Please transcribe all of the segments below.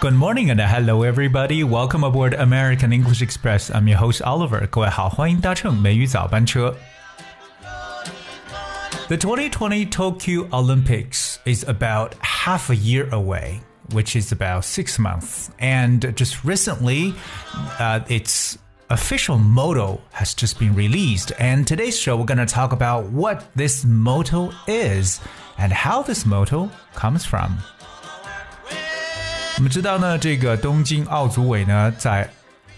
Good morning and hello everybody. Welcome aboard American English Express. I'm your host Oliver. 各位好，欢迎搭乘美语早班车。The 2020 Tokyo Olympics is about half a year away, which is about six months. And just recently, uh, its official motto has just been released. And today's show, we're going to talk about what this motto is and how this motto comes from. 我们知道呢，这个东京奥组委呢，在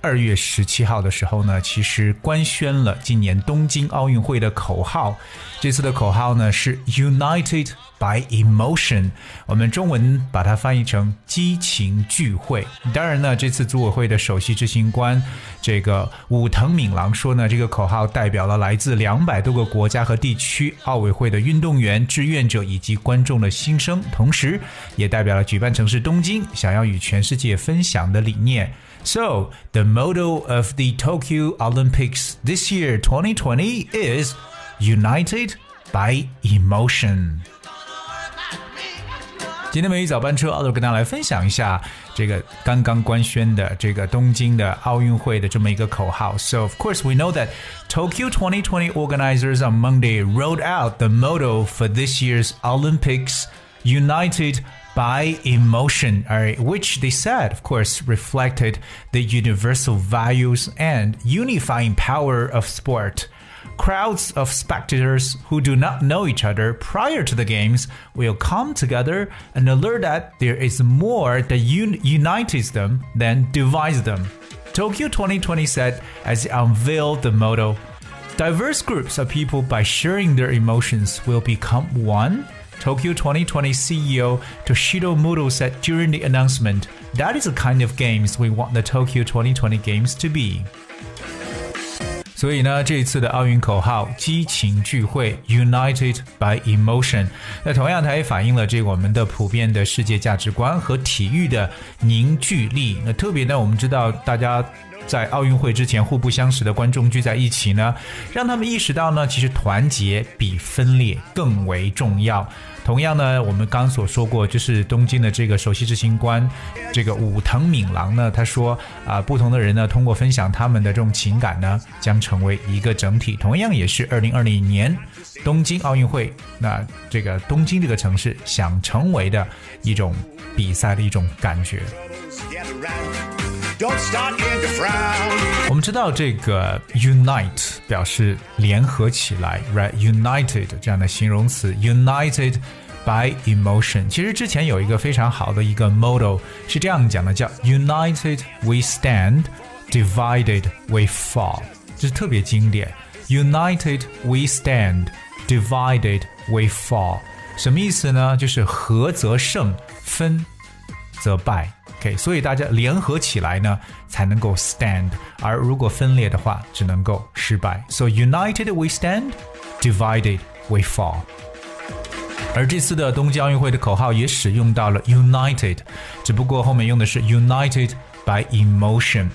二月十七号的时候呢，其实官宣了今年东京奥运会的口号。这次的口号呢是 United by Emotion，我们中文把它翻译成激情聚会。当然呢，这次组委会的首席执行官这个武藤敏郎说呢，这个口号代表了来自两百多个国家和地区奥委会的运动员、志愿者以及观众的心声，同时也代表了举办城市东京想要与全世界分享的理念。So, the motto of the Tokyo Olympics this year, 2020, is United by Emotion. 今天美语早班车，奥德跟大家来分享一下这个刚刚官宣的这个东京的奥运会的这么一个口号。So of course we know that Tokyo 2020 organizers on Monday wrote out the motto for this year's Olympics: United by emotion, all right, which they said, of course, reflected the universal values and unifying power of sport. Crowds of spectators who do not know each other prior to the games will come together and alert that there is more that un- unites them than divides them. Tokyo 2020 said as it unveiled the motto Diverse groups of people, by sharing their emotions, will become one Tokyo 2020 CEO Toshiro Muto said during the announcement, that is the kind of games we want the Tokyo 2020 Games to be. 所以呢，这一次的奥运口号“激情聚会 ”（United by Emotion），那同样它也反映了这我们的普遍的世界价值观和体育的凝聚力。那特别呢，我们知道大家。在奥运会之前互不相识的观众聚在一起呢，让他们意识到呢，其实团结比分裂更为重要。同样呢，我们刚所说过，就是东京的这个首席执行官，这个武藤敏郎呢，他说啊，不同的人呢，通过分享他们的这种情感呢，将成为一个整体。同样也是二零二零年东京奥运会，那这个东京这个城市想成为的一种比赛的一种感觉。我们知道这个 unite 表示联合起来，right？united 这样的形容词，united by emotion。其实之前有一个非常好的一个 model 是这样讲的，叫 united we stand，divided we fall，这是特别经典。united we stand，divided we fall，什么意思呢？就是合则胜，分则败。 所以大家联合起来呢，才能够 stand，而如果分裂的话，只能够失败。So united we stand, divided we fall。而这次的东京奥运会的口号也使用到了 united，只不过后面用的是 united by emotion。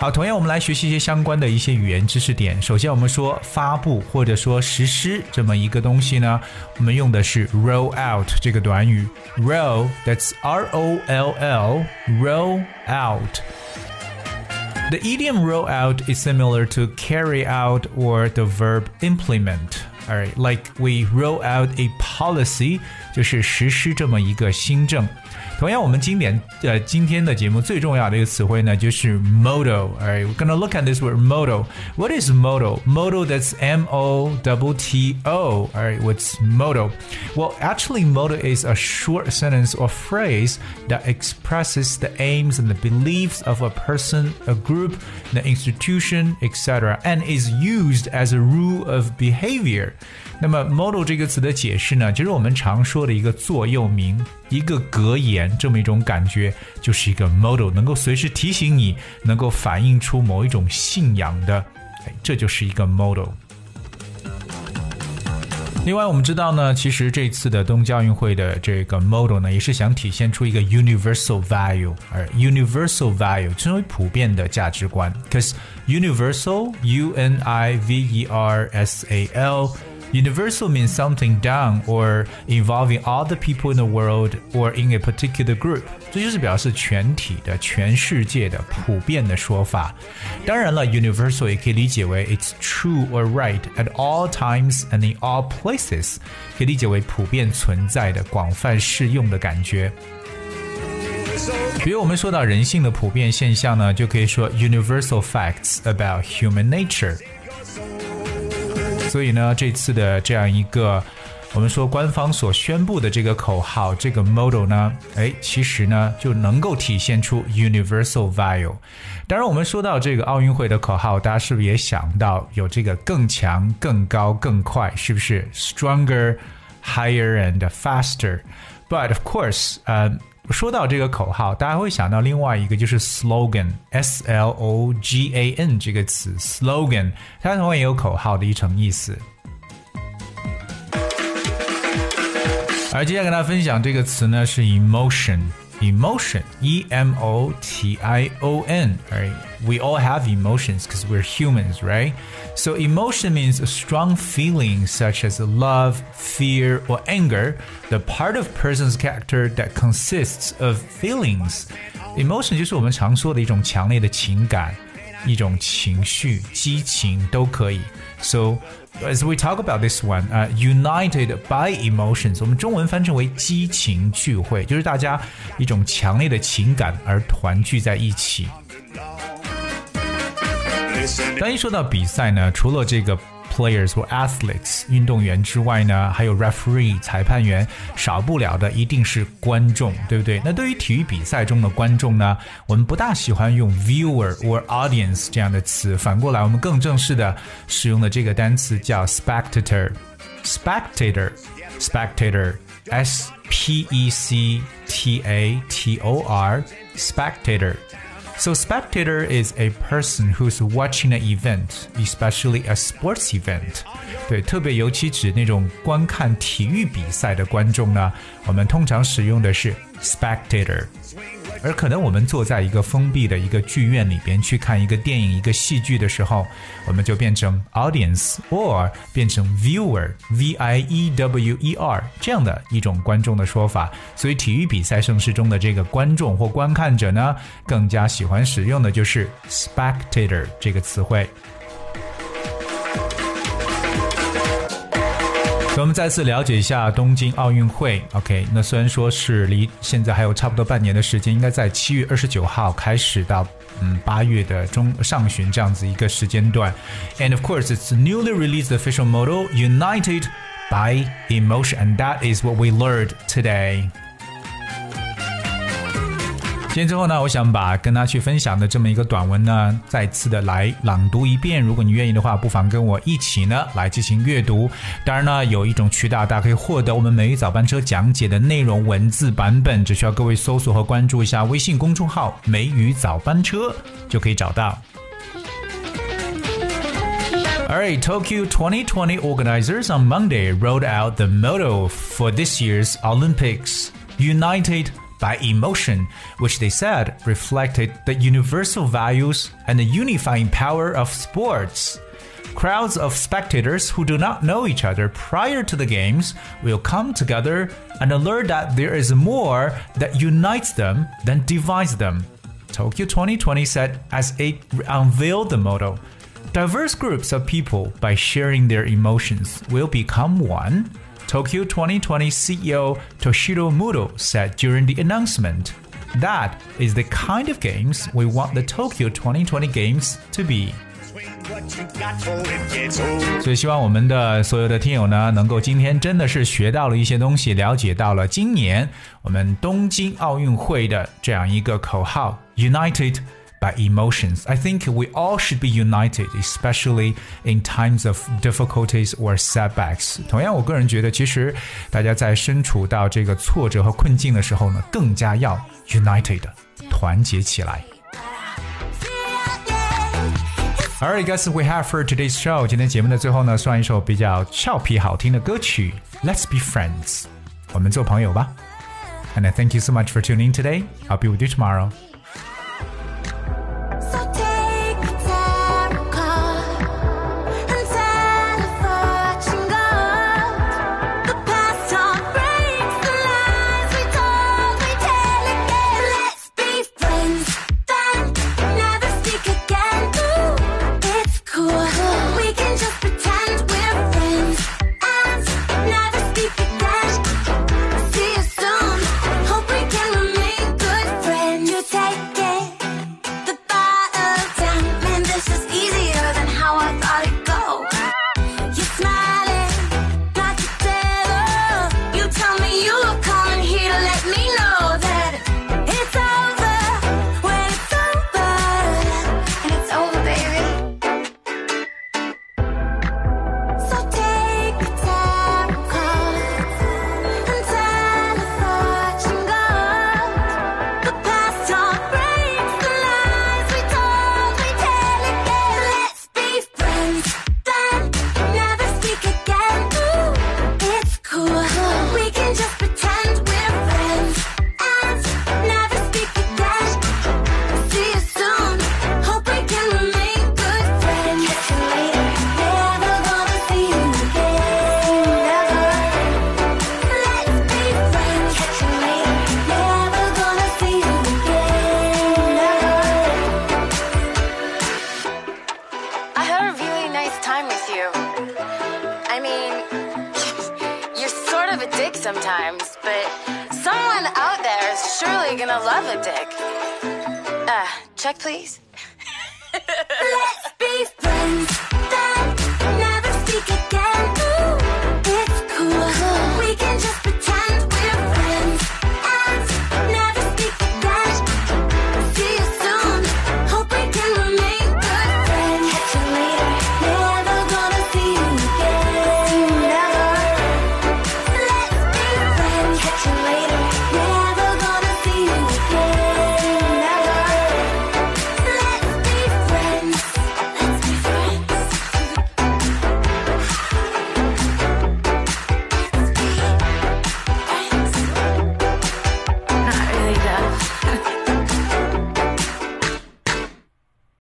好，同样我们来学习一些相关的一些语言知识点。首先，我们说发布或者说实施这么一个东西呢，我们用的是 roll out 这个短语。roll，that's R O L L，roll out。The idiom roll out is similar to carry out or the verb implement. Alright, like we roll out a policy，就是实施这么一个新政。 同样，我们经典呃今天的节目最重要的一个词汇呢，就是 motto。Alright, we're gonna look at this word motto. What is motto? Motto that's M O T T O. Alright, what's motto? Well, actually, motto is a short sentence or phrase that expresses the aims and the beliefs of a person, a group, the institution, etc., and is used as a rule of behavior. 那么 motto 这个词的解释呢，就是我们常说的一个座右铭、一个格言 这么一种感觉，就是一个 model，能够随时提醒你，能够反映出某一种信仰的，哎，这就是一个 model。另外，我们知道呢，其实这次的东京奥运会的这个 model 呢，也是想体现出一个 universal value，而 universal value 称为普遍的价值观，cause universal，U N I V E R S A L。Universal means something done or involving all the people in the world or in a particular group，这就是表示全体的、全世界的、普遍的说法。当然了，universal 也可以理解为 it's true or right at all times and in all places，可以理解为普遍存在的、广泛适用的感觉。比如我们说到人性的普遍现象呢，就可以说 universal facts about human nature。 所以呢，这次的这样一个我们说官方所宣布的这个口号，这个 model 呢，哎，其实呢就能够体现出 universal value。当然，我们说到这个奥运会的口号，大家是不是也想到有这个更强、更高、更快，是不是 stronger、higher and faster？But of course，呃。说到这个口号，大家会想到另外一个就是 slogan，s l o g a n 这个词，slogan 它同样也有口号的一层意思。而接下来跟大家分享这个词呢是 emotion。emotion, E M O T I O N, right? We all have emotions because we're humans, right? So, emotion means a strong feeling such as love, fear, or anger, the part of person's character that consists of feelings. Emotion 就是我们常说的一种强烈的情感。一种情绪、激情都可以。 So as we talk about this one, uh, united by emotions，我们中文翻成为激情聚会，就是大家一种强烈的情感而团聚在一起。当一说到比赛呢，除了这个。players 或 athletes 运动员之外呢，还有 referee 裁判员，少不了的一定是观众，对不对？那对于体育比赛中的观众呢，我们不大喜欢用 viewer or audience 这样的词，反过来我们更正式的使用的这个单词叫 spectator，spectator，spectator，s p e c t a t o r，spectator。 So spectator is a person who's watching an event, especially a sports event. 对，特别尤其指那种观看体育比赛的观众呢，我们通常使用的是 spectator。 而可能我们坐在一个封闭的一个剧院里边去看一个电影、一个戏剧的时候，我们就变成 audience or 变成 viewer，v i e w e r 这样的一种观众的说法。所以体育比赛盛世中的这个观众或观看者呢，更加喜欢使用的就是 spectator 这个词汇。我们再次了解一下东京奥运会。OK，那虽然说是离现在还有差不多半年的时间，应该在七月二十九号开始到嗯八月的中上旬这样子一个时间段。And of course, it's newly released official model united by emotion, and that is what we learned today. 今天之后呢，我想把跟大家去分享的这么一个短文呢，再次的来朗读一遍。如果你愿意的话，不妨跟我一起呢来进行阅读。当然呢，有一种渠道，大家可以获得我们美语早班车讲解的内容文字版本，只需要各位搜索和关注一下微信公众号“美语早班车”就可以找到。Alright, Tokyo 2020 organizers on Monday rolled out the motto for this year's Olympics: United. By emotion, which they said reflected the universal values and the unifying power of sports. Crowds of spectators who do not know each other prior to the games will come together and alert that there is more that unites them than divides them. Tokyo 2020 said as it unveiled the motto. Diverse groups of people, by sharing their emotions, will become one Tokyo 2020 CEO Toshiro Muto said during the announcement. That is the kind of games we want the Tokyo 2020 Games to be. 所以希望我们的所有的听友呢，能够今天真的是学到了一些东西，了解到了今年我们东京奥运会的这样一个口号：United。 by emotions. I think we all should be united, especially in times of difficulties or setbacks. 同样，我个人觉得，其实大家在身处到这个挫折和困境的时候呢，更加要 united，团结起来。Alright, guys, we have for today's show. 今天节目的最后呢，算一首比较俏皮好听的歌曲《Let's Be Friends》，我们做朋友吧。And I thank you so much for tuning in today. I'll be with you tomorrow. Uh, check please. Let's be friends,